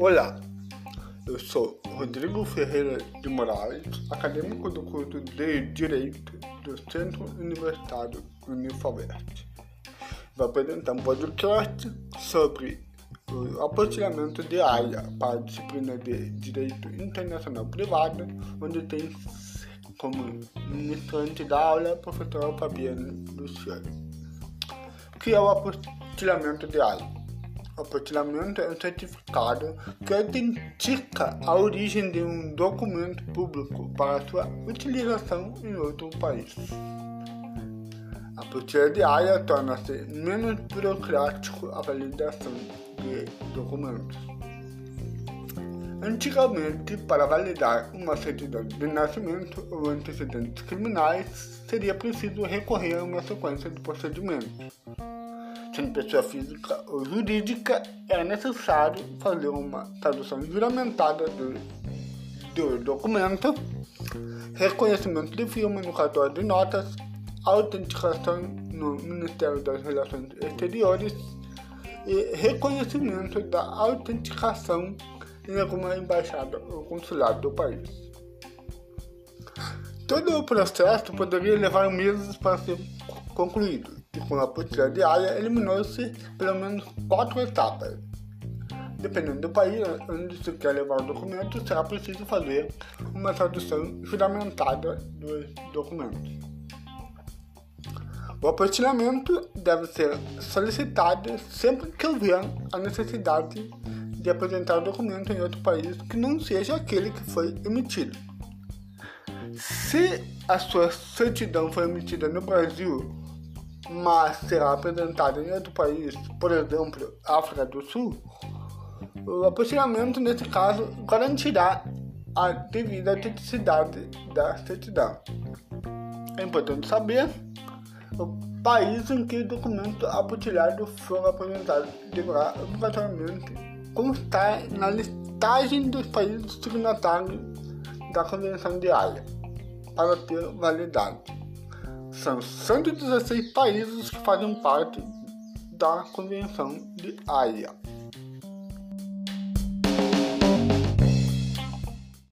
Olá, eu sou Rodrigo Ferreira de Moraes, acadêmico do curso de Direito do Centro Universitário Unifalverte. Vou apresentar um podcast sobre o apostilhamento de AIA para a disciplina de Direito Internacional Privado, onde tem como ministrante da aula a professora Fabiana Luciano. Que é o apostilhamento de AIA? O apostilhamento é um certificado que autentica a origem de um documento público para sua utilização em outro país. A postilha de área torna-se menos burocrático a validação de documentos. Antigamente, para validar uma certidão de nascimento ou antecedentes criminais, seria preciso recorrer a uma sequência de procedimentos sendo pessoa física ou jurídica, é necessário fazer uma tradução juramentada do, do documento, reconhecimento de firma no cartório de notas, autenticação no Ministério das Relações Exteriores e reconhecimento da autenticação em alguma embaixada ou consulado do país. Todo o processo poderia levar meses para ser concluído e com a postura diária eliminou-se pelo menos quatro etapas. Dependendo do país onde se quer levar o documento, será preciso fazer uma tradução fundamentada dos documentos. O apostilhamento deve ser solicitado sempre que houver a necessidade de apresentar o documento em outro país que não seja aquele que foi emitido. Se a sua certidão foi emitida no Brasil mas será apresentada em outro país, por exemplo, África do Sul, o apostilhamento, nesse caso, garantirá a devida autenticidade da certidão. É importante saber o país em que o documento apostilhado for apresentado deverá obrigatoriamente constar na listagem dos países signatários da Convenção de Haia para ter validade. São 116 países que fazem parte da Convenção de Haia.